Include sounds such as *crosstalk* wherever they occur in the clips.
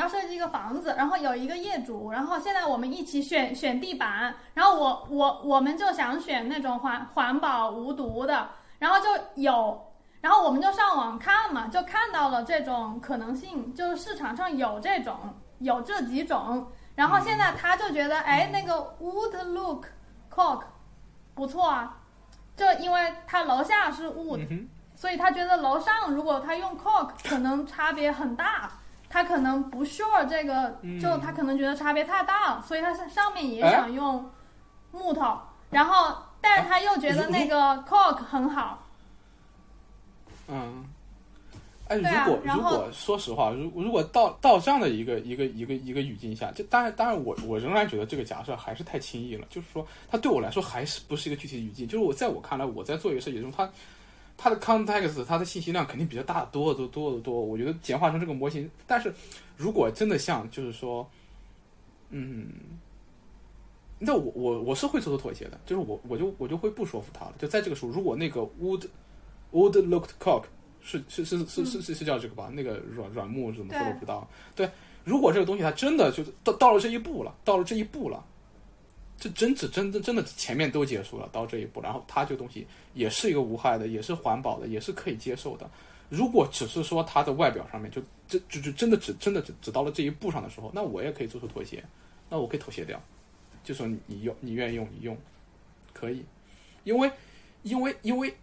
要设计一个房子，然后有一个业主，然后现在我们一起选选地板，然后我我我们就想选那种环环保无毒的，然后就有，然后我们就上网看嘛，就看到了这种可能性，就是市场上有这种有这几种，然后现在他就觉得，哎，那个 wood look cork 不错啊，就因为他楼下是 wood。嗯，所以他觉得楼上如果他用 cork 可能差别很大，他可能不 sure 这个，嗯。就他可能觉得差别太大了，所以他上上面也哎想用木头，然后但是他又觉得那个 cork 很好，嗯，哎，如果然后如果说实话，如如果到到这样的一个一个一个一个语境下，就当然当然我我仍然觉得这个假设还是太轻易了，就是说它对我来说还是不是一个具体的语境，就是我在我看来，我在做一个设计中，它它的 context 它的信息量肯定比较大得多的多的多，我觉得简化成这个模型，但是如果真的像就是说，嗯。那我我我是会做出妥协的，就是我我就我就会不说服他了。就在这个时候，如果那个 wood wood looked cock 是是是是是是是叫这个吧？那个软软木是怎么说对都不知道。对，如果这个东西它真的就是到到了这一步了，到了这一步了，这真只真真真的前面都结束了，到这一步，然后它这个东西也是一个无害的，也是环保的，也是可以接受的。如果只是说它的外表上面就就就就真的只真的只只到了这一步上的时候，那我也可以做出妥协，那我可以妥协掉，就说你你用你愿意用你用，可以，因为因为因为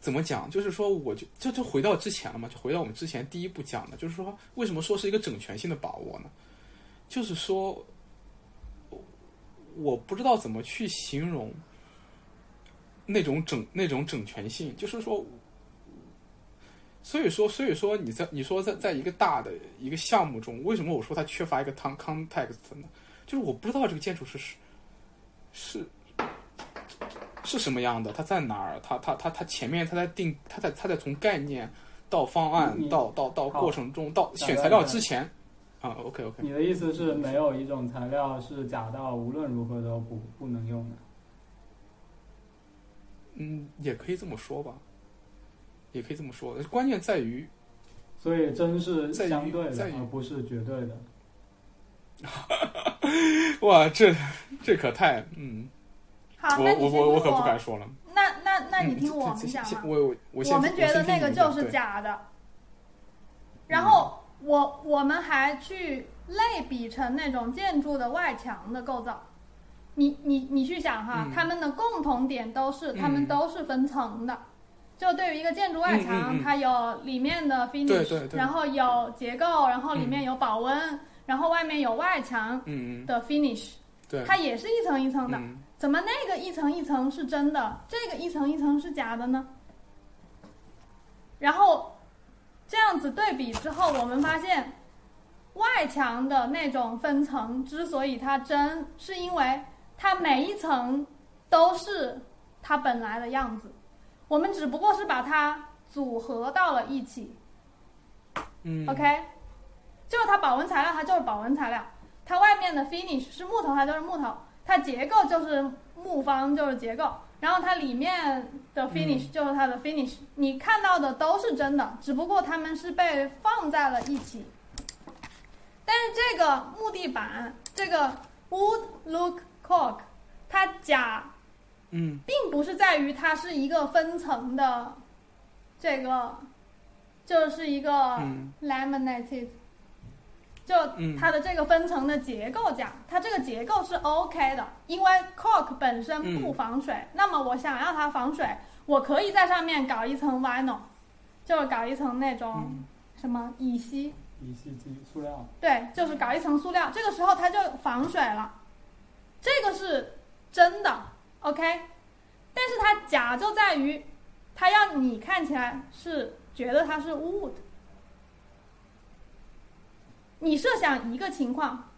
怎么讲？就是说，我就就就回到之前了嘛，就回到我们之前第一步讲的，就是说，为什么说是一个整全性的把握呢？就是说，我不知道怎么去形容那种整那种整全性，就是说，所以说，所以说你在你说在在一个大的一个项目中，为什么我说它缺乏一个 con context 呢？就是我不知道这个建筑是是是是什么样的，它在哪儿？它它它它前面它在定，它在它在从概念到方案到到到过程中到选材料之前啊，OK OK，你的意思是没有一种材料是假到无论如何都不不能用的？嗯，也可以这么说吧，也可以这么说。关键在于所以真是相对的而不是绝对的。*laughs* 哇，这这可太嗯，好，我那你先听我我我可不敢说了。那那那你嗯听我讲嘛。我我我我们觉得那个就是假。假的，然后我我们还去类比成那种建筑的外墙的构造。你你你去想哈，嗯。它们的共同点都是，它们嗯。都是分层的。就对于一个建筑外墙，它有里面的 finish，然后有结构，然后里面有保温，然后外面有外墙的 finish，对，它也是一层一层的。嗯。怎么那个一层一层是真的，这个一层一层是假的呢？然后这样子对比之后，我们发现外墙的那种分层之所以它真，是因为它每一层都是它本来的样子，我们只不过是把它组合到了一起。嗯 OK，就是它保温材料，它就是保温材料；它外面的 finish 是木头，它就是木头；它结构就是木方，就是结构。然后它里面的 finish 就是它的 finish，、你看到的都是真的，只不过它们是被放在了一起。但是这个木地板，这个 wood look cork，它假嗯。并不是在于它是一个分层的，这个就是一个嗯。laminated，就嗯。它的这个分层的结构讲，它这个结构是 OK 的，因为 cork 本身不防水，那么我想要它防水，我可以在上面搞一层 vinyl，就是搞一层那种嗯。什么乙烯，乙烯基塑料，对，就是搞一层塑料，这个时候它就防水了，这个是真的，OK。但是它假就在于，它让你看起来是觉得它是 wood。你设想一个情况，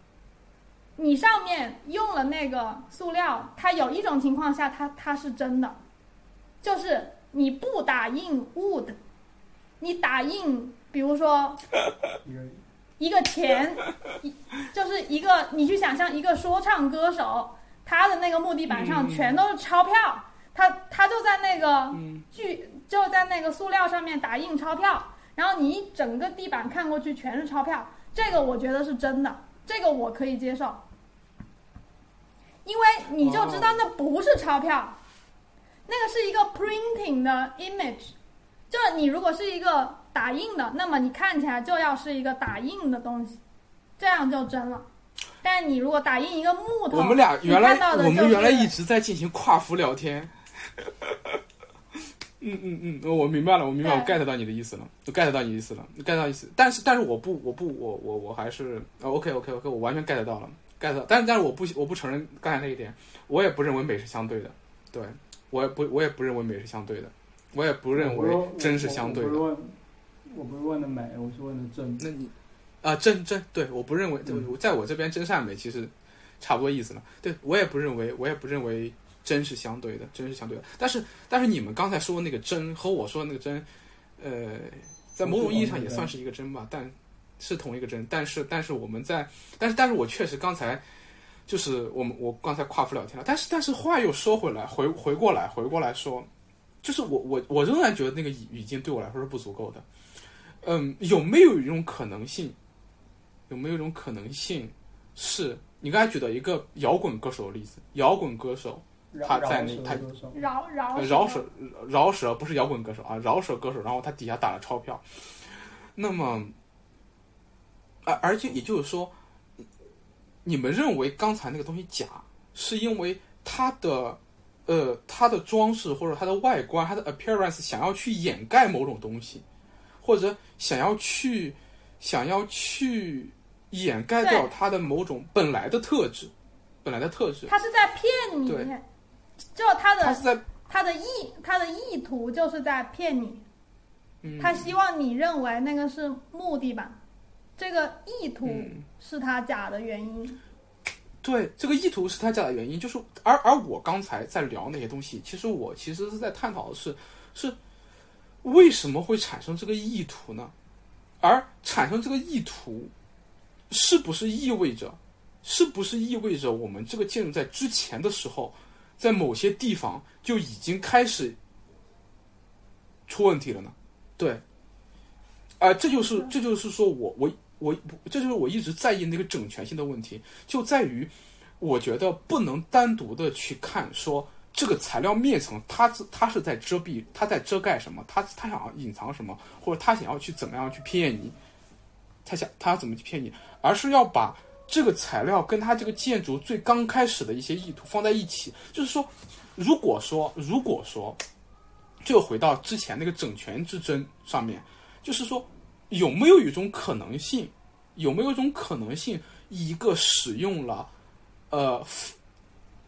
你上面用了那个塑料，它有一种情况下它它是真的，就是你不打印 wood，你打印，比如说一个钱，一就是一个你去想象一个说唱歌手，他的那个木地板上嗯全都是钞票，他他就在那个嗯。剧就在那个塑料上面打印钞票，然后你一整个地板看过去全是钞票，这个我觉得是真的，这个我可以接受，因为你就知道那不是钞票，那个是一个 printing 的 image，就是你如果是一个打印的，那么你看起来就要是一个打印的东西，这样就真了。但你如果打印一个木头，我们俩原来我们原来一直在进行跨服聊天。嗯嗯嗯，我明白了，我明白，我 get 到你的意思了，我 get 到你的意思了，get 到意思。但是但是我不我不我我我还是呃 OK OK OK，我完全 get 到了，get 到。但是但是我不我不承认刚才那一点，我也不认为美是相对的，对我也不我也不认为美是相对的，我也不认为真是相对的我不。是问，我不是问的美，我是问的真。那你啊，真真对，我不认为，嗯在我这边真善美其实差不多意思了。对我也不认为，我也不认为真是相对的，真是相对的。但是但是你们刚才说的那个真和我说的那个真，呃，在某种意义上也算是一个真吧，但是同一个真。但是但是我们在，但是但是我确实刚才。就是我们我刚才跨服聊天了，但是但是话又说回来，回回过来回过来说，就是我我我仍然觉得那个语语境对我来说是不足够的。嗯，有没有一种可能性？有没有一种可能性是你刚才举的一个摇滚歌手的例子？摇滚歌手他在那他饶饶呃饶舌饶舌不是摇滚歌手啊，饶舌歌手，然后他底下打了钞票。那么，而而且也就是说，你们认为刚才那个东西假，是因为它的呃它的装饰或者它的外观、它的 appearance 想要去掩盖某种东西，或者想要去想要去掩盖掉对它的某种本来的特质，本来的特质。他是在骗你对，就他的他的意他的意图就是在骗你，嗯他希望你认为那个是目的吧，这个意图嗯是他假的原因。对，这个意图是他假的原因，就是而而我刚才在聊那些东西，其实我其实是在探讨的是是为什么会产生这个意图呢？而产生这个意图，是不是意味着，是不是意味着我们这个建筑在之前的时候，在某些地方就已经开始出问题了呢？对，啊、这就是这就是说我我我这就是我一直在意那个整全性的问题，就在于我觉得不能单独的去看说这个材料面层它是它是在遮蔽，它在遮盖什么，它它想要隐藏什么，或者它想要去怎么样去骗你，他想他要怎么去骗你，而是要把这个材料跟它这个建筑最刚开始的一些意图放在一起，就是说，如果说如果说，就回到之前那个整全之争上面，就是说。有没有一种可能性？有没有一种可能性，一个使用了，呃，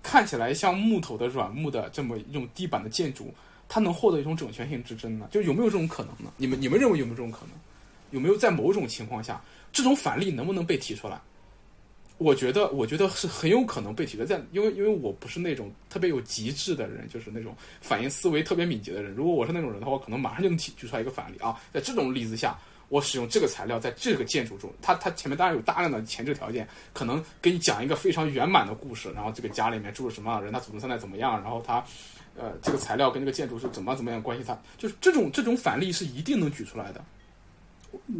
看起来像木头的软木的这么一种地板的建筑，它能获得一种整全性之争呢？就有没有这种可能呢？你们你们认为有没有这种可能？有没有在某种情况下，这种反例能不能被提出来？我觉得，我觉得是很有可能被提出来，在因为因为我不是那种特别有极致的人，就是那种反应思维特别敏捷的人。如果我是那种人的话，我可能马上就能提举出来一个反例啊。在这种例子下，我使用这个材料在这个建筑中，它它前面当然有大量的前置条件，可能给你讲一个非常圆满的故事，然后这个家里面住了什么人，他祖宗三代怎么样，然后他，呃，这个材料跟这个建筑是怎么怎么样关系，它就是这种这种反例是一定能举出来的。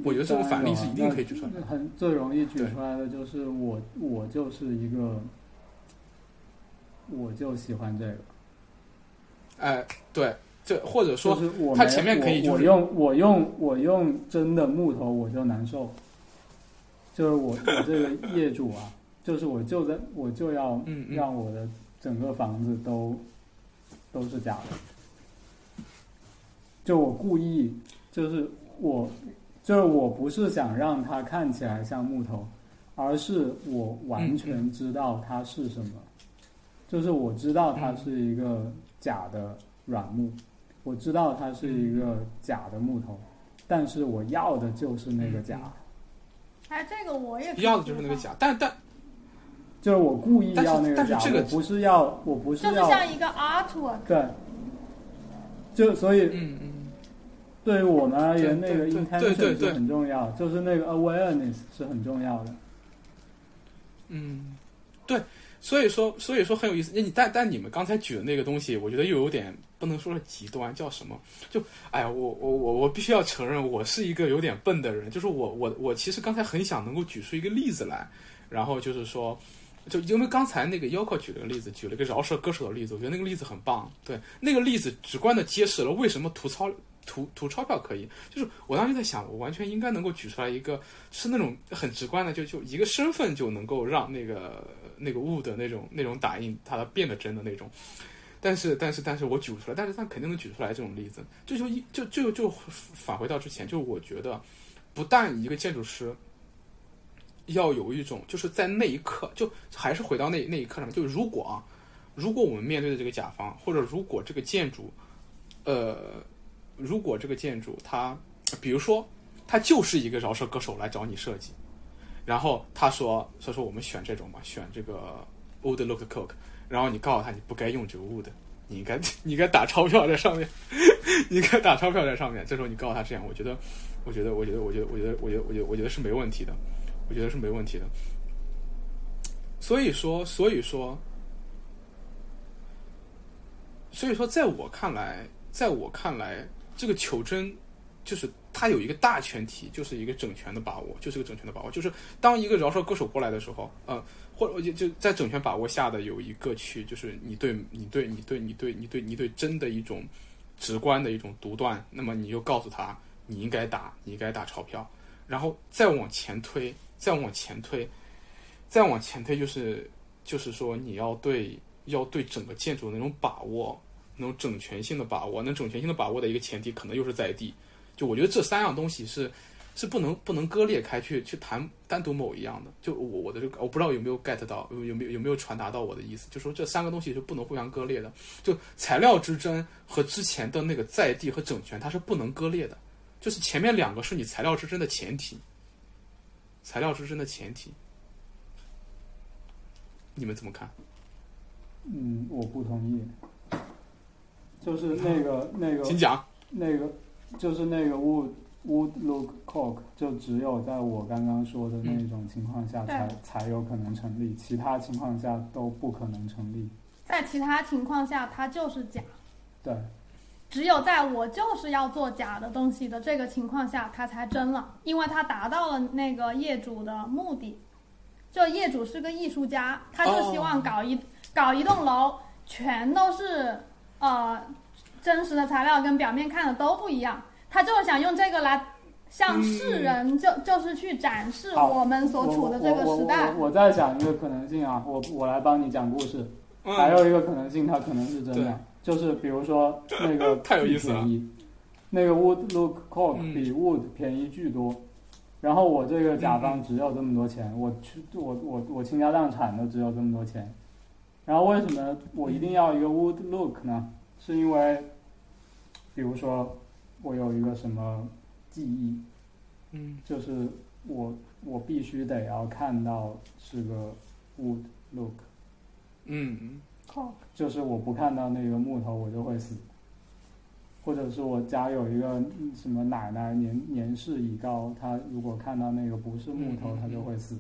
我觉得这个反例是一定可以举出来的。很最容易举出来的就是我，我就是一个，我就喜欢这个。哎，对，这或者说就是我没它前面可以就是我我用我用我用真的木头我就难受，就是我我这个业主啊，就是我就在我就要让我的整个房子都都是假的，就我故意就是我就是我不是想让它看起来像木头，而是我完全知道它是什么，就是我知道它是一个假的软木，我知道它是一个假的木头，但是我要的就是那个假，哎，这个我也要的就是那个，假，但但就是我故意要那个假，但是这个我不是要我不是就是要像一个 artwork，对，就所以嗯嗯。对于我们而言，那个对对对 intention 对是很重要，就是那个 awareness 是很重要的。嗯，对，所以说，所以说很有意思。那你但但你们刚才举的那个东西，我觉得又有点不能说是极端，叫什么？就哎呀，我我我我必须要承认，我是一个有点笨的人。就是我我我其实刚才很想能够举出一个例子来，然后就是说，就因为刚才那个 Yoko 举了个例子，举了个饶舌歌手的例子，我觉得那个例子很棒。对，那个例子直观的揭示了为什么吐槽图图钞票可以，就是我当时在想，我完全应该能够举出来一个是那种很直观的，就就一个身份就能够让那个那个物的那种那种打印它变得真的那种。但是但是但是我举不出来，但是他肯定能举出来这种例子。这就一就就就返回到之前，就是我觉得，不但一个建筑师要有一种，就是在那一刻，就还是回到那那一刻上面，就如果啊，如果我们面对的这个甲方，或者如果这个建筑，呃。如果这个建筑它，比如说，它就是一个饶舌歌手来找你设计，然后他说，所以说我们选这种吧，选这个 wood look coke，然后你告诉他你不该用这个 wood，你应该 *laughs* 你应该打钞票在上面，*laughs* 你应该打钞票在上面。这时候你告诉他这样，我觉得，我觉得，我觉得，我觉得，我觉得，我觉得，我觉得，我觉得是没问题的，我觉得是没问题的。所以说，所以说，所以说，在我看来，在我看来。这个求真，就是它有一个大前提，就是一个整全的把握，就是个整全的把握。就是当一个饶舌歌手过来的时候，呃，或者就就在整全把握下的有一个去，就是你对你对你对你对你对你对真的一种直观的一种独断，那么你就告诉他你应该打，你应该打钞票，然后再往前推，再往前推，再往前推，就是就是说你要对要对整个建筑的那种把握。那种整全性的把握，那整全性的把握的一个前提，可能又是在地。就我觉得这三样东西是是不能不能割裂开去去谈单独某一样的。就我我的这个，我不知道有没有 get 到，有没有有没有传达到我的意思？就说这三个东西是不能互相割裂的。就材料之争和之前的那个在地和整全，它是不能割裂的。就是前面两个是你材料之争的前提，材料之争的前提。你们怎么看？嗯，我不同意。就是那个那个，请讲。那个就是那个 wood wood look coke，就只有在我刚刚说的那种情况下才才有可能成立，其他情况下都不可能成立。在其他情况下，它就是假。对。只有在我就是要做假的东西的这个情况下，它才真了，因为它达到了那个业主的目的。就业主是个艺术家，他就希望搞一搞一栋楼，全都是。呃，真实的材料跟表面看的都不一样，他就是想用这个来向世人就就是去展示我们所处的这个时代。我我在想一个可能性啊，我我来帮你讲故事。还有一个可能性，它可能是真的，就是比如说那个 *laughs* 太有意思了，那个 wood look coke 比 wood 便宜巨多，然后我这个甲方只有这么多钱，我去我我我倾家荡产都只有这么多钱。然后为什么我一定要一个 wood look 呢？是因为，比如说我有一个什么记忆，嗯，就是我我必须得要看到是个 wood look，嗯，好，就是我不看到那个木头我就会死，或者是我家有一个什么奶奶年年事已高，她如果看到那个不是木头，她就会死，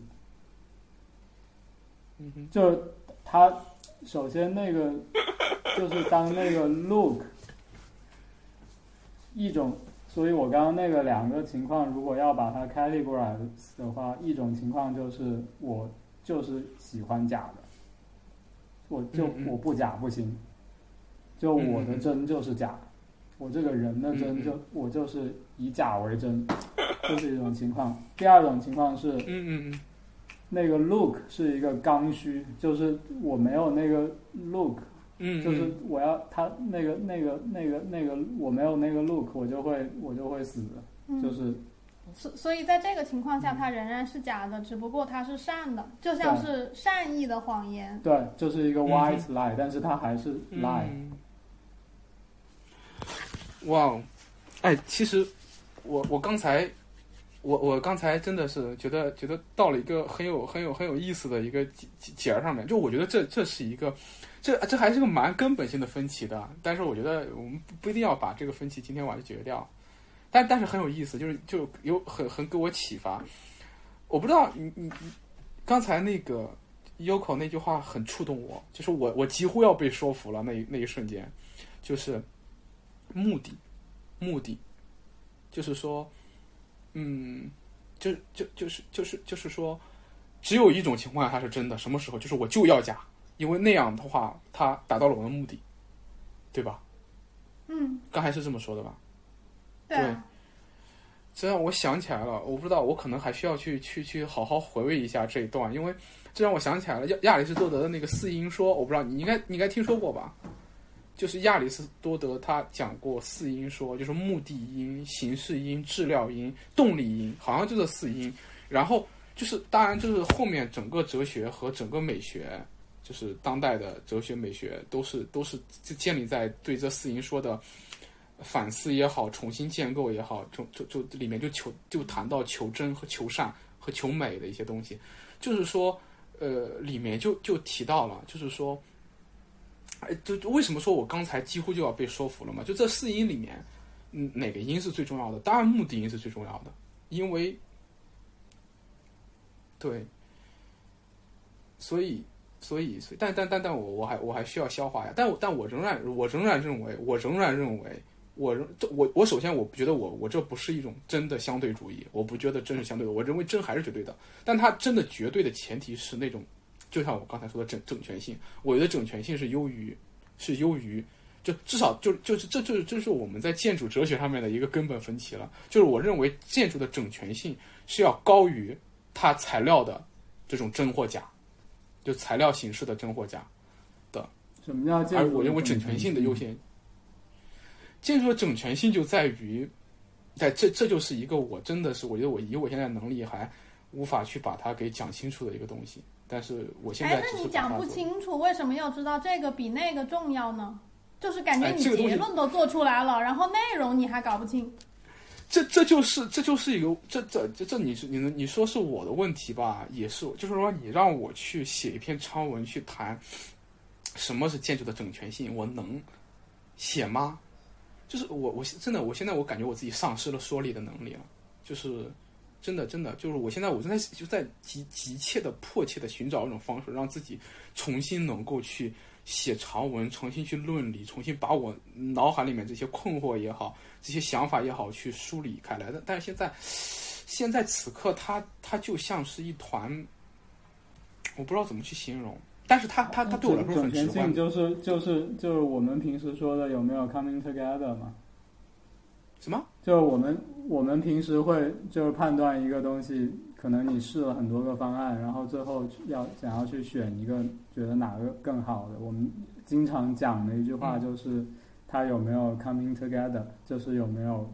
嗯哼，就她。首先，那个 *laughs* 就是当那个 look 一种，所以我刚刚那个两个情况，如果要把它 categorize 的话，一种情况就是我就是喜欢假的，我就我不假不行，就我的真就是假，我这个人的真就我就是以假为真，这是一种情况。第二种情况是，嗯嗯嗯。那个 look 是一个刚需，就是我没有那个 look，嗯，就是我要他那个那个那个那个我没有那个 look，我就会我就会死，就是。所所以在这个情况下，它仍然是假的，只不过它是善的，就像是善意的谎言。对，就是一个 white lie，但是它还是 lie。哇，哎，其实我我刚才。我我刚才真的是觉得觉得到了一个很有很有很有意思的一个节节儿上面，就我觉得这这是一个，这这还是个蛮根本性的分歧的。但是我觉得我们不不一定要把这个分歧今天晚上解决掉，但但是很有意思，就是就有很很给我启发。我不知道你你你刚才那个 Yoko 那句话很触动我，就是我我几乎要被说服了那那一瞬间，就是目的，目的，就是说，嗯，就就就是就是就是说，只有一种情况下它是真的，什么时候？就是我就要假，因为那样的话，它达到了我的目的，对吧？嗯，刚才是这么说的吧？对啊，这让我想起来了，我不知道，我可能还需要去去去好好回味一下这一段，因为这让我想起来了亚亚里士多德的那个四因说，我不知道你应该你应该听说过吧？就是亚里士多德他讲过四因说，就是目的因、形式因、质料因、动力因，好像就这四因。然后就是当然就是后面整个哲学和整个美学，就是当代的哲学美学都是都是就建立在对这四因说的。反思也好，重新建构也好，就就就里面就求就谈到求真和求善和求美的一些东西，就是说，呃，里面就就提到了，就是说，哎，就就为什么说我刚才几乎就要被说服了嘛？就这四音里面，嗯，哪个音是最重要的？当然，目的音是最重要的，因为，对，所以。所以，所以，但但但但我我还我还需要消化呀。但但我仍然我仍然认为，我仍然认为，我这我我首先我不觉得我我这不是一种真的相对主义，我不觉得真是相对的，我认为真还是绝对的。但它真的绝对的前提是那种，就像我刚才说的整整全性，我觉得整全性是优于是优于，就至少就就是这就是这是我们在建筑哲学上面的一个根本分歧了。就是我认为建筑的整全性是要高于它材料的这种真或假。就材料形式的真或假的，什么叫建而我认为整整全性的优先，建筑的整全性就在于，在这这就是一个我真的是我觉得我以我现在能力还无法去把它给讲清楚的一个东西，但是我现在哎，那你讲不清楚，为什么要知道这个比那个重要呢？就是感觉你结论都做出来了，然后内容你还搞不清。这这就是这就是一个这这这这你是你你说是我的问题吧？也是，就是说你让我去写一篇长文去谈什么是建筑的整全性，我能写吗？就是我我真的我现在我感觉我自己丧失了说理的能力了，就是真的真的就是我现在我正在就在急急切的迫切的寻找一种方式，让自己重新能够去写长文，重新去论理，重新把我脑海里面这些困惑也好。这些想法也好，去梳理开来的。但是现在，现在此刻，它它就像是一团，我不知道怎么去形容。但是它它它对我来说很直观。就是就是就是我们平时说的有没有 coming together 嘛？什么？就我们我们平时会就是判断一个东西，可能你试了很多个方案，然后最后要想要去选一个觉得哪个更好的。我们经常讲的一句话就是。它有没有 coming together，就是有没有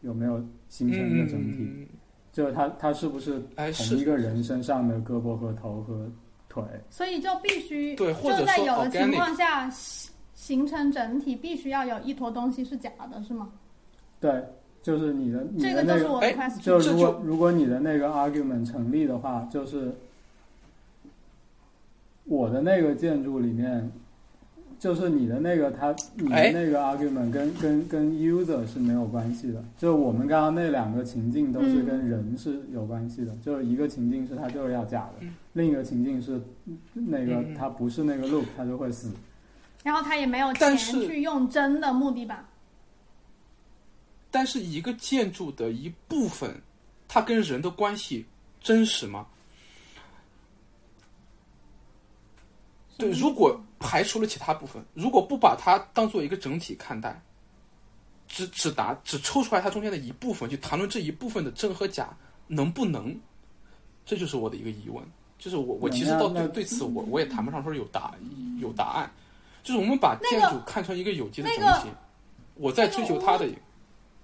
有没有形成一个整体，就是它它是不是同一个人身上的胳膊和头和腿？所以就必须对，或者在有的情况下形成整体，必须要有一坨东西是假的，是吗？对，就是你的你的那个，就如果如果你的那个 argument 成立的话，就是我的那个建筑里面。就是你的那个，他你的那个 argument 跟跟跟 user 是没有关系的。就我们刚刚那两个情境都是跟人是有关系的。就是一个情境是他就是要假的，另一个情境是那个他不是那个 loop，他就会死。然后他也没有钱去用真的木地板。但是一个建筑的一部分，它跟人的关系真实吗？对，如果排除了其他部分，如果不把它当做一个整体看待，只只答只抽出来它中间的一部分去谈论这一部分的真和假能不能，这就是我的一个疑问。就是我我其实到对对此我我也谈不上说有答有答案。就是我们把建筑看成一个有机的整体，我在追求它的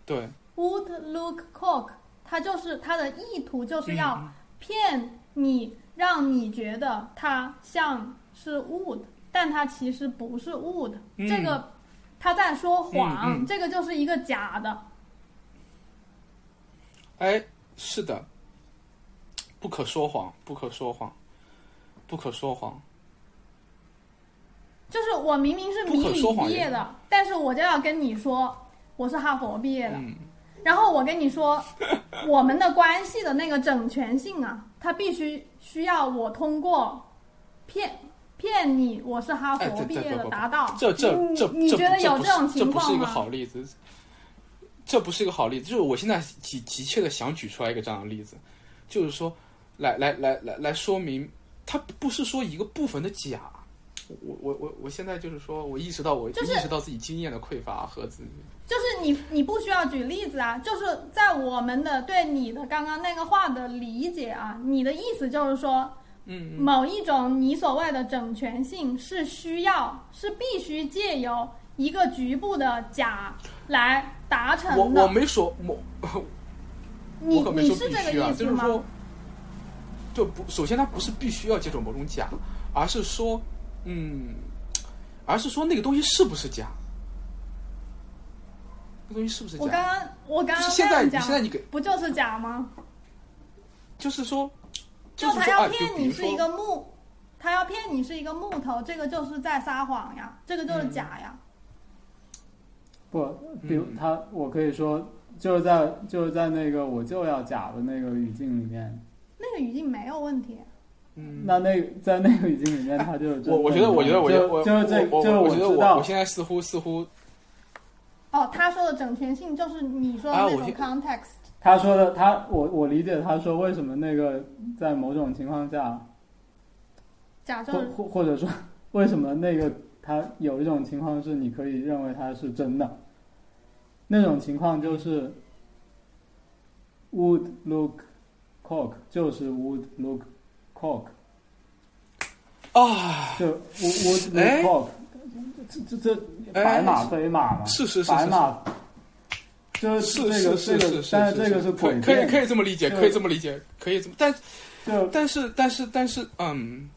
对。，would look cock，它就是它的意图就是要骗你，让你觉得它像。是 would，但它其实不是 would，这个他在说谎，这个就是一个假的。哎，是的，不可说谎，不可说谎，不可说谎。就是我明明是迷你毕业的，但是我就要跟你说我是哈佛毕业的，然后我跟你说 *laughs* 我们的关系的那个整全性啊，它必须需要我通过骗。骗你我是哈佛毕业的达到。这这你这这你觉得有这不有这种是这不是一个情况吗？好例子，这不是一个好例子。就是我现在急急切的想举出来一个这样的例子，就是说，来来来来来说明，它不是说一个部分的假。我我我我现在就是说，我意识到我就是意识到自己经验的匮乏和自己就是你你不需要举例子啊，就是在我们的对你的刚刚那个话的理解啊，你的意思就是说，嗯某一种你所谓的整全性是需要是必须借由一个局部的甲来达成我我。没说我你你是这个意思吗？就是说，就不首先它不是必须要接受某种假，而是说，嗯，而是说那个东西是不是假，那东西是不是假我刚？刚我刚刚就是现在现在你给，不就是假吗？就是说，就是他要骗你是一，个木，他要骗你是一个木头，这个就是在撒谎呀，这个就是嗯假呀。不，比如嗯他，我可以说，就是在就是在那个我就要假的那个语境里面，那个语境没有问题。嗯，那那在那个语境里面，他就我我觉得，我觉得，我觉得，就我就是这，就是我觉得我知道我现在似乎似乎哦，他说的整全性就是你说的那种 context，、他说的，他我我理解他说为什么那个在某种情况下，假装或或者说为什么那个他有一种情况是你可以认为它是真的，那种情况就是 would look cock 就是 would look cock 啊，就 would would 哎。Cock 这这这哎白马非马嘛，是是是是白马。就是。是这个这个是是是，，但是这个是。可以诡，可以可以这么理解，可以这么理解，可以这么，但就但是但是但是，嗯，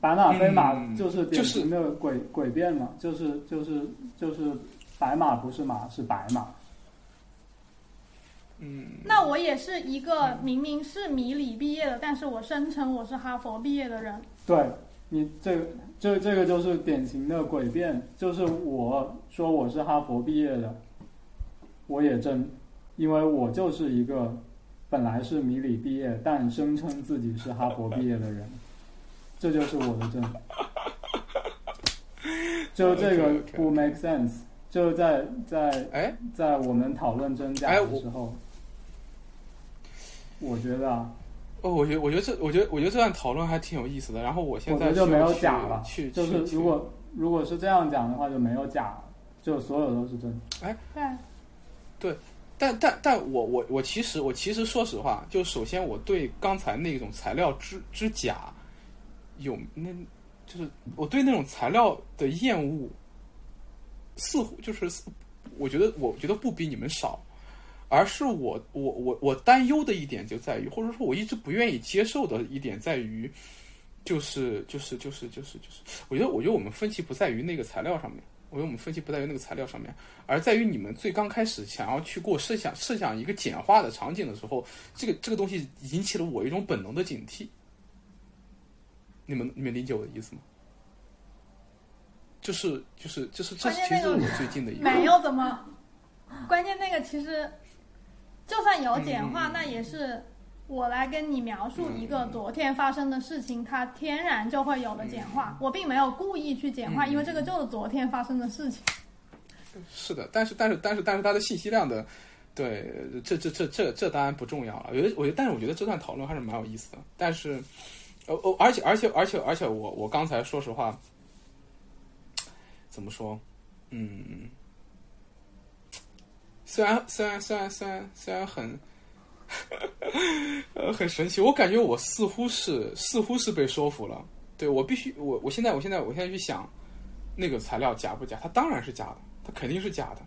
白马非马就是就是典型的诡诡辩嘛，就是就是就是白马不是马是白马，嗯，那我也是一个明明是米里毕业的，但是我声称我是哈佛毕业的人。对你这个这这个就是典型的诡辩，就是我说我是哈佛毕业的，我也真，因为我就是一个本来是米里毕业，但声称自己是哈佛毕业的人，*laughs* 这就是我的真。*laughs* 就这个不 make sense，就是在在哎，在我们讨论真假的时候，我觉得啊，哦，我觉得我觉得这我觉得我觉得这段讨论还挺有意思的。然后我现在就没有假了去就是如果如果是这样讲的话，就没有假，就所有都是真。哎，对对，但但但我我我其实我其实说实话，就首先我对刚才那种材料之之假有那，就是我对那种材料的厌恶，似乎就是我觉得我觉得不比你们少，而是我我我我担忧的一点就在于，或者说我一直不愿意接受的一点在于，就是就是就是就是就是，我觉得我觉得我们分歧不在于那个材料上面。我觉得我们分歧不在于那个材料上面，而在于你们最刚开始想要去过设想设想一个简化的场景的时候，这个这个东西引起了我一种本能的警惕。你们你们理解我的意思吗？就是就是就是这关键那个其实我最近的一个没有怎么，关键那个其实就算有简化，嗯那也是我来跟你描述一个昨天发生的事情，它天然就会有的简化。我并没有故意去简化，嗯因为这个就是昨天发生的事情。是的，但是但是但是但是它的信息量的，对，这这这这这当然不重要了。我觉得我觉得，但是我觉得这段讨论还是蛮有意思的。但是，呃哦，而且而且而且而且我我刚才说实话，怎么说？嗯，虽然虽然虽然虽然虽然很。呃，很神奇，我感觉我似乎是似乎是被说服了。对我必须，我我现在我现在我现在去想，那个材料假不假？它当然是假的，它肯定是假的。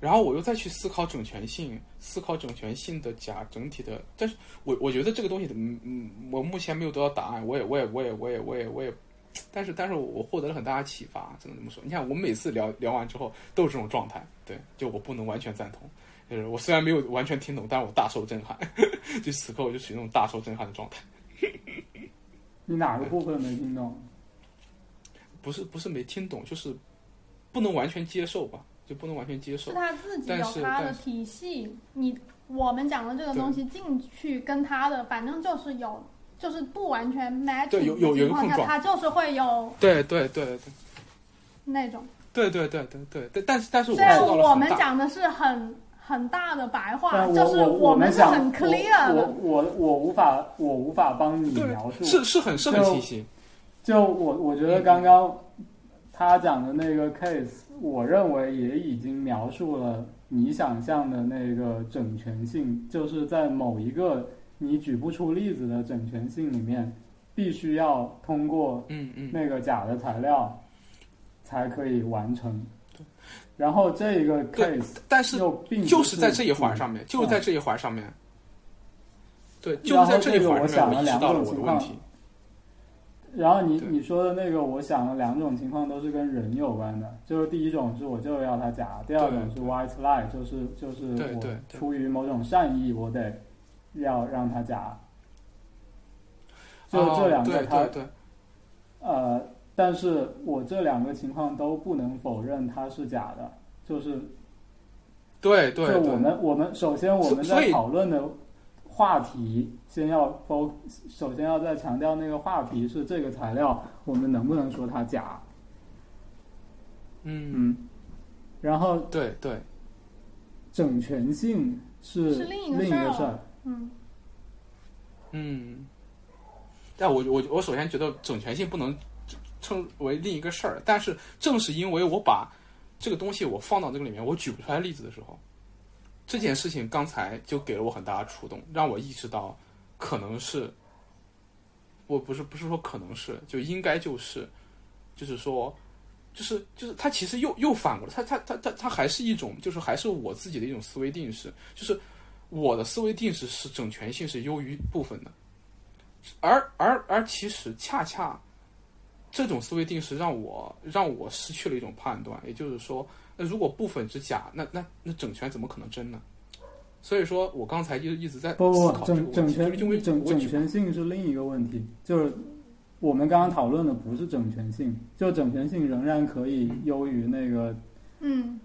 然后我又再去思考整全性，思考整全性的假整体的，但是我我觉得这个东西的，嗯嗯，我目前没有得到答案，我也我也我也我也我也我也，但是但是我获得了很大的启发，只能这么说。你看，我们每次聊聊完之后都是这种状态，对，就我不能完全赞同，就是我虽然没有完全听懂，但是我大受震撼，*laughs* 就此刻我就属于那种大受震撼的状态。你哪个部分没听懂？不是不是没听懂，就是不能完全接受吧，就不能完全接受是。他自己有他的体系，你我们讲的这个东西进去跟他的，反正就是有就是不完全 match 对有有有一的情况下，个碰撞它就是会有对对对对那种。对对对对对对，但是但是我虽然我们讲的是很很大的白话，就是我们是很 clear 我的。我我我无法我无法帮你描述，是是很是很就清晰，就我我觉得刚刚他讲的那个 case，我认为也已经描述了你想象的那个整全性，就是在某一个你举不出例子的整全性里面，必须要通过嗯嗯，那个假的材料才可以完成。然后这个 case 但是又并就是在这一环上面，就是在这一环上面，对，就在这一环上面，我意识想了两到了种情况我的问题。然后你你说的那个，我想了两种情况都是跟人有关的，就是第一种是我就要它假，第二种是 white lie，就是就是我出于某种善意，我得要让它假。就哦这两个对它对对，呃，但是我这两个情况都不能否认它是假的，就是对对对，就我们我们首先我们在讨论的话题，先要首先要再强调那个话题是这个材料，我们能不能说它假？嗯，嗯，然后对对，整全性是是另一个另一事儿个事儿。嗯，嗯，但我我我首先觉得整全性不能称为另一个事儿，但是正是因为我把这个东西我放到这个里面，我举不出来例子的时候，这件事情刚才就给了我很大的触动，让我意识到可能是，我不是不是说可能是，就应该就是，就是说。就是就是，它其实又又反过来，它它它它它还是一种，就是还是我自己的一种思维定式，就是我的思维定式是整全性是优于部分的，而而而其实恰恰这种思维定式让我让我失去了一种判断，也就是说，那如果部分是假，那那那整全怎么可能真呢？所以说我刚才就一直在不不不，思考这个整整全整整全性是另一个问题，就是我们刚刚讨论的不是整全性，就整全性仍然可以优于那个嗯，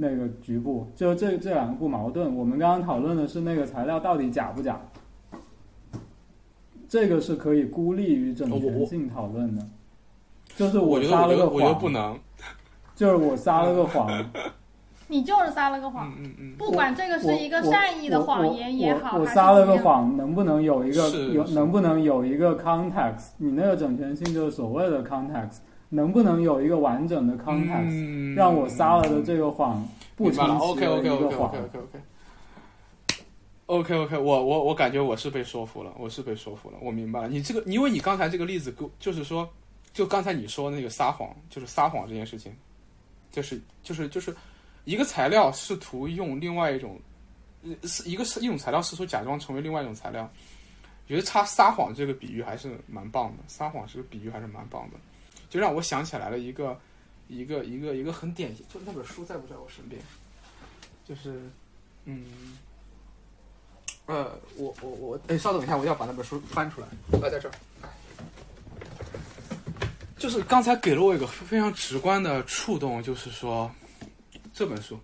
那个局部，就这这两个不矛盾。我们刚刚讨论的是那个材料到底假不假，这个是可以孤立于整全性讨论的。就是我撒了个我觉得我觉得不谎，能，就是我撒了个谎，*laughs* 你就是撒了个谎，嗯嗯嗯，不管这个是一个善意的谎言也好，我撒了个谎，能不能有一个有能不能有一个 context？你那个整全性就是所谓的 context，能不能有一个完整的 context，、嗯让我撒了的这个谎不明白了，OK 成其为 OK 一 OK 个 OK 谎 OK？OK。OK OK，我我我感觉我是被说服了，我是被说服了，我明白了。你这个，因为你刚才这个例子就是说，就刚才你说那个撒谎，就是撒谎这件事情，就是就是就是一个材料试图用另外一种，呃是一个是一种材料试图假装成为另外一种材料，我觉得他撒谎这个比喻还是蛮棒的，撒谎这个比喻还是蛮棒的，就让我想起来了一个一个一个一个很典型，就那本书在不在我身边？就是，嗯，呃，我我我，哎，稍等一下，我要把那本书翻出来，啊，在这儿。就是刚才给了我一个非常直观的触动，就是说这本书，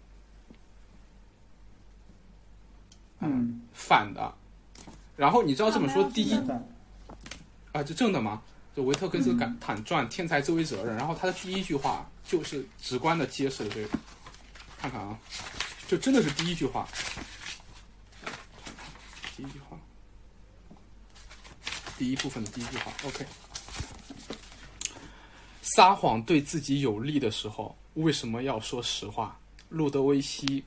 嗯，反的。然后你知道这本书第一啊在啊，就正的吗？就维特根斯坦坦传《天才作为责任》，然后他的第一句话就是直观的揭示了这个。看看啊，就真的是第一句话，第一句话，第一部分的第一句话。OK，撒谎对自己有利的时候，为什么要说实话？路德维希·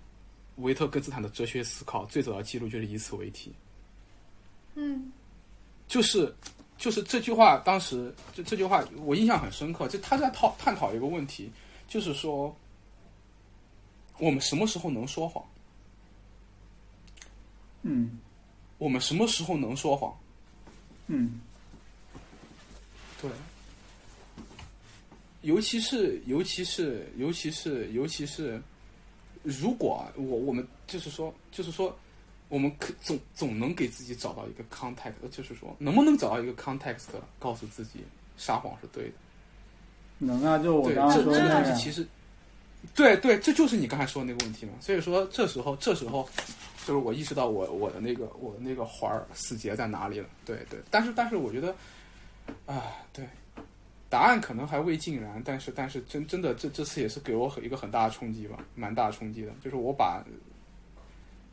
维特根斯坦的哲学思考最早的记录就是以此为题。嗯就是就是这句话，当时就这句话我印象很深刻，就他在讨探讨一个问题，就是说我们什么时候能说谎？嗯我们什么时候能说谎？嗯对，尤其是尤其是尤其是尤其是，如果我我们就是说就是说，我们可总总能给自己找到一个 context，就是说能不能找到一个 context，告诉自己撒谎是对的。能啊，就我对，刚刚说的那个东西其实，对对，这就是你刚才说的那个问题嘛。所以说这时候这时候，就是我意识到我我的那个我的那个环儿死结在哪里了。对对，但是但是我觉得，啊，对，答案可能还未尽然，但是但是真真的这这次也是给我一个很大的冲击吧，蛮大的冲击的，就是我把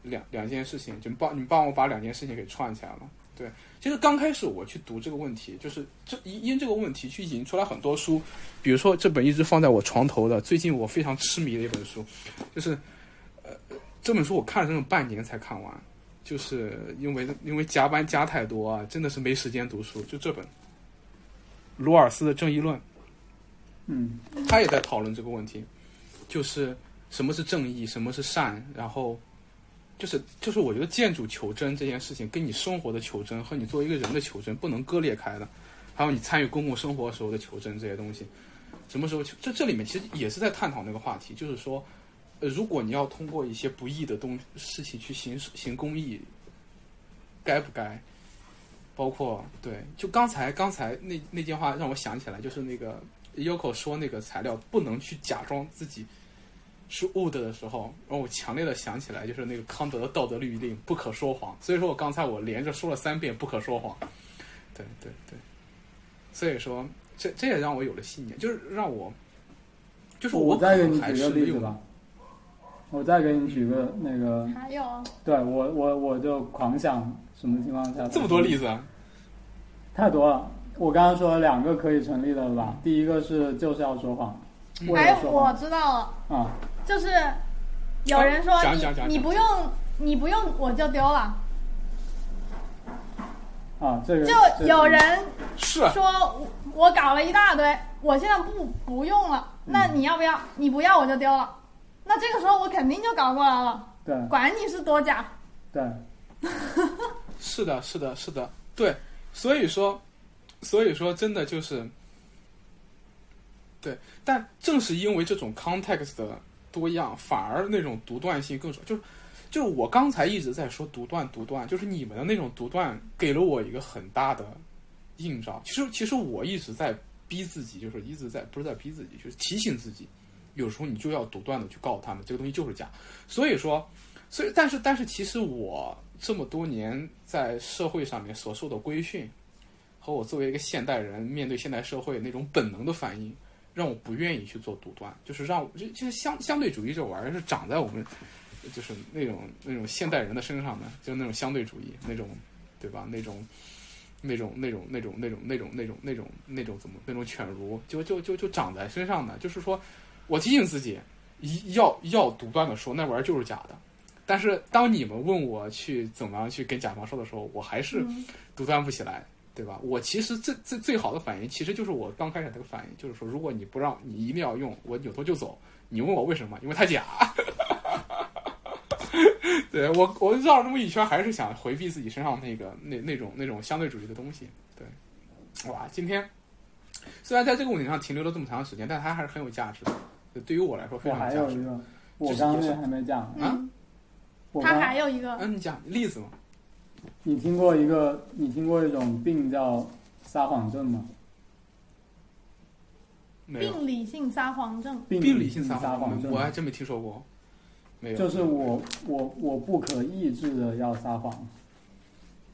两两件事情，就帮你帮我把两件事情给串起来了。对，其实刚开始我去读这个问题，就是这因因这个问题去引出来很多书，比如说这本一直放在我床头的，最近我非常痴迷的一本书，就是呃这本书我看了整整半年才看完，就是因为因为加班加太多啊，真的是没时间读书。就这本罗尔斯的《正义论》，嗯他也在讨论这个问题，就是什么是正义，什么是善，然后就是就是我觉得建筑求真这件事情，跟你生活的求真和你作为一个人的求真不能割裂开的，还有你参与公共生活时候的求真这些东西，什么时候求？这这里面其实也是在探讨那个话题，就是说，呃，如果你要通过一些不义的东事情去行行公义，该不该？包括对，就刚才刚才那那句话让我想起来，就是那个 Yoko 说那个材料不能去假装自己是 wood 的时候，让我强烈的想起来，就是那个康德的道德律令，不可说谎。所以说我刚才我连着说了三遍不可说谎。对对对，所以说这这也让我有了信念，就是让我，就是我可再给你能还是举个例子用吧，我再给你举个那个，还有对我我我就狂想什么情况下这么多例子啊，太多了。我刚刚说了两个可以成立的吧？第一个是就是要说谎，为哎了，说我知道了，啊，就是有人说你你不用你不用我就丢了，啊，这个就有人是。啊说我我搞了一大堆，我现在不不用了，那你要不要？你不要我就丢了，那这个时候我肯定就搞过来了，对。管你是多假。对 *laughs* 是的，是的，是的，对，所以说，所以说，真的就是，对，但正是因为这种 context 的多样，反而那种独断性更少。就是，就是我刚才一直在说独断，独断，就是你们的那种独断给了我一个很大的映照。其实，其实我一直在逼自己，就是一直在不是在逼自己，就是提醒自己，有时候你就要独断的去告诉他们，这个东西就是假。所以说，所以，但是，但是，其实我这么多年在社会上面所受的规训，和我作为一个现代人面对现代社会那种本能的反应，让我不愿意去做独断，就是让就就其实相相对主义这玩意儿是长在我们就是那种那种现代人的身上的，就是那种相对主义那种，对吧？那种。那种、那种、那种、那种、那种、那种、那种、那种怎么那种犬儒，就就就就长在身上的。就是说，我提醒自己，一要要独断的说那玩意儿就是假的。但是当你们问我去怎么样去跟甲方说的时候，我还是嗯独断不起来，对吧？我其实最最最好的反应，其实就是我刚开始那个反应，就是说，如果你不让你一定要用，我扭头就走。你问我为什么？因为它假。*laughs* 对我，我绕了这么一圈，还是想回避自己身上那个那那种那种相对主义的东西。对，哇，今天虽然在这个问题上停留了这么长时间，但它还是很有价值的。对于我来说非常有价值。还有一个，我就是刚还没讲，啊嗯，他我还有一个嗯，你讲例子嘛？你听过一个，你听过一种病叫撒谎症吗？病理性撒谎症，病病理性撒撒谎症我还真没听说过。没有。就是我我我不可抑制的要撒谎，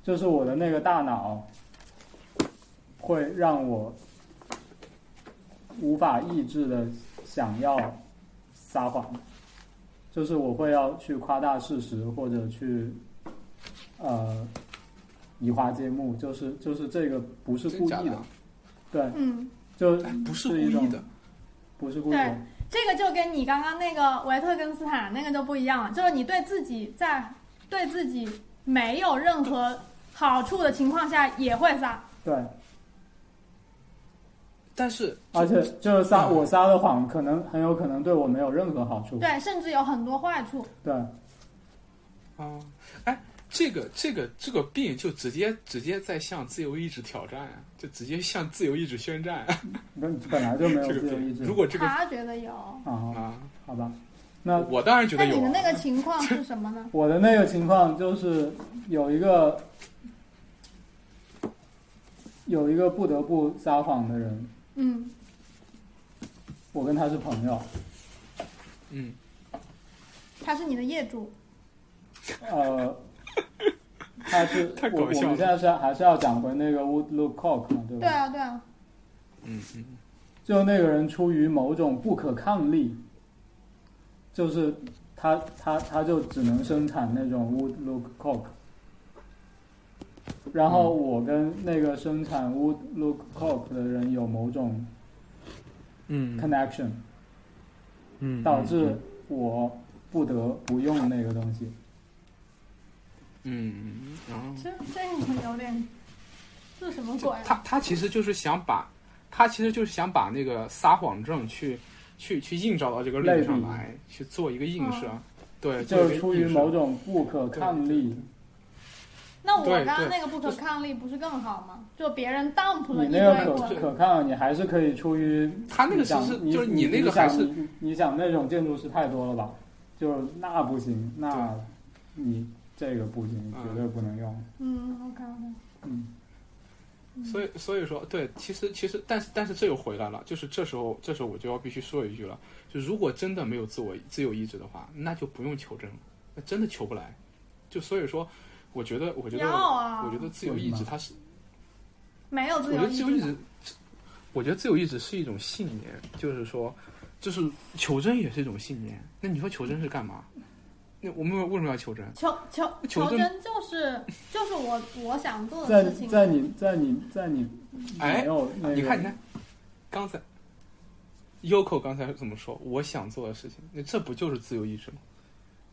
就是我的那个大脑会让我无法抑制的想要撒谎，就是我会要去夸大事实或者去呃移花接木，就是就是这个不是故意的的，对，嗯，就哎，不是故意的。不是故意的对，这个就跟你刚刚那个维特根斯坦那个就不一样了，就是你对自己在对自己没有任何好处的情况下也会撒，对。但是，而且就是撒嗯我撒的谎，可能很有可能对我没有任何好处。对，甚至有很多坏处。对啊，哎，这个这个这个病就直接直接在向自由意志挑战啊，就直接向自由意志宣战那你本来就没有 *laughs* 自由意志。如果这个他觉得有，啊，啊，好吧，那我当然觉得有啊。你的那个情况是什么呢？*laughs* 我的那个情况就是有一个有一个不得不撒谎的人，嗯我跟他是朋友，嗯，他是你的业主，呃，*laughs* 他是太我我们搞笑了现在是还是要讲回那个 Woodlook Cock 嘛，对吧？对啊对啊，嗯嗯就那个人出于某种不可抗力，就是他他他就只能生产那种 Woodlook Cock。然后我跟那个生产 Woodlook Cock 的人有某种嗯 connection，嗯，导致我不得不用那个东西。嗯嗯，然后这这个有点，这是什么鬼啊？他他其实就是想把，他其实就是想把那个撒谎症去去去映照到这个例子上来，去做一个映射，对，就是出于某种不可抗力，那我刚刚那个不可抗力不是更好吗？就别人 dump 了一你那个堆我，可可抗，你还是可以出于他那个你想你是就是你那个还是想你你想那种建筑师太多了吧？就那不行，那你这个不行，嗯绝对不能用。嗯，OK OK，嗯，所以所以说，对，其实其实，但是但是这又回来了，就是这时候这时候我就要必须说一句了，就如果真的没有自我自由意志的话，那就不用求真，那真的求不来。就所以说，我觉得我觉得啊，我觉得自由意志它是，没有自由意志得自由意志，我觉得自由意志是一种信念，就是说，就是求真也是一种信念。那你说求真是干嘛？那我们为什么要求真？求求求真就是就是我我想做的事情，在你在你在你哎你看，你看，刚才 Yoko 刚才怎么说？我想做的事情，那这不就是自由意志吗？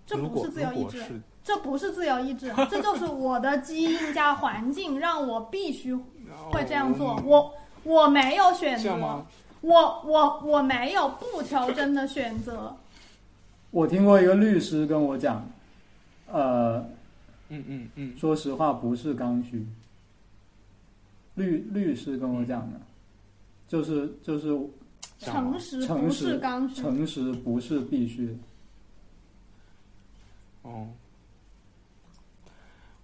这不是自由意志这不是自由意志，这就是我的基因加环境让我必须会这样做。哦我我没有选择吗，？我我我没有不求真的选择。我听过一个律师跟我讲，呃，嗯嗯嗯，说实话不是刚需。律律师跟我讲的，就是就是诚实不诚实是刚需，诚实不是必须的。哦，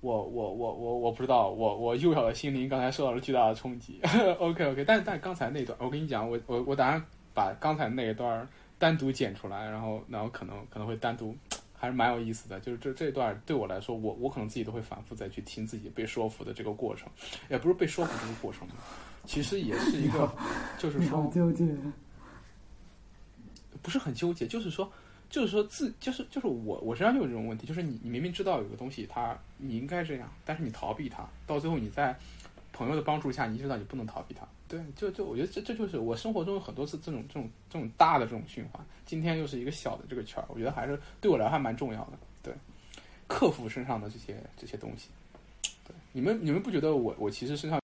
我我我我我不知道，我我幼小的心灵刚才受到了巨大的冲击。*laughs* OK OK，但但刚才那段，我跟你讲，我我我打算把刚才那一段单独剪出来，然后然后可能可能会单独，还是蛮有意思的。就是这这段对我来说，我我可能自己都会反复再去听自己被说服的这个过程，也不是被说服这个过程吧，其实也是一个，*laughs* 就是说纠结。不是很纠结，就是说，就是说自就是就是我我身上就有这种问题，就是你你明明知道有个东西它你应该这样，但是你逃避它，到最后你在朋友的帮助下，你知道你不能逃避它。对，就就我觉得这这就是我生活中有很多次这种这种这种大的这种循环，今天又是一个小的这个圈儿，我觉得还是对我来还蛮重要的。对，克服身上的这些这些东西。对，你们你们不觉得我我其实身上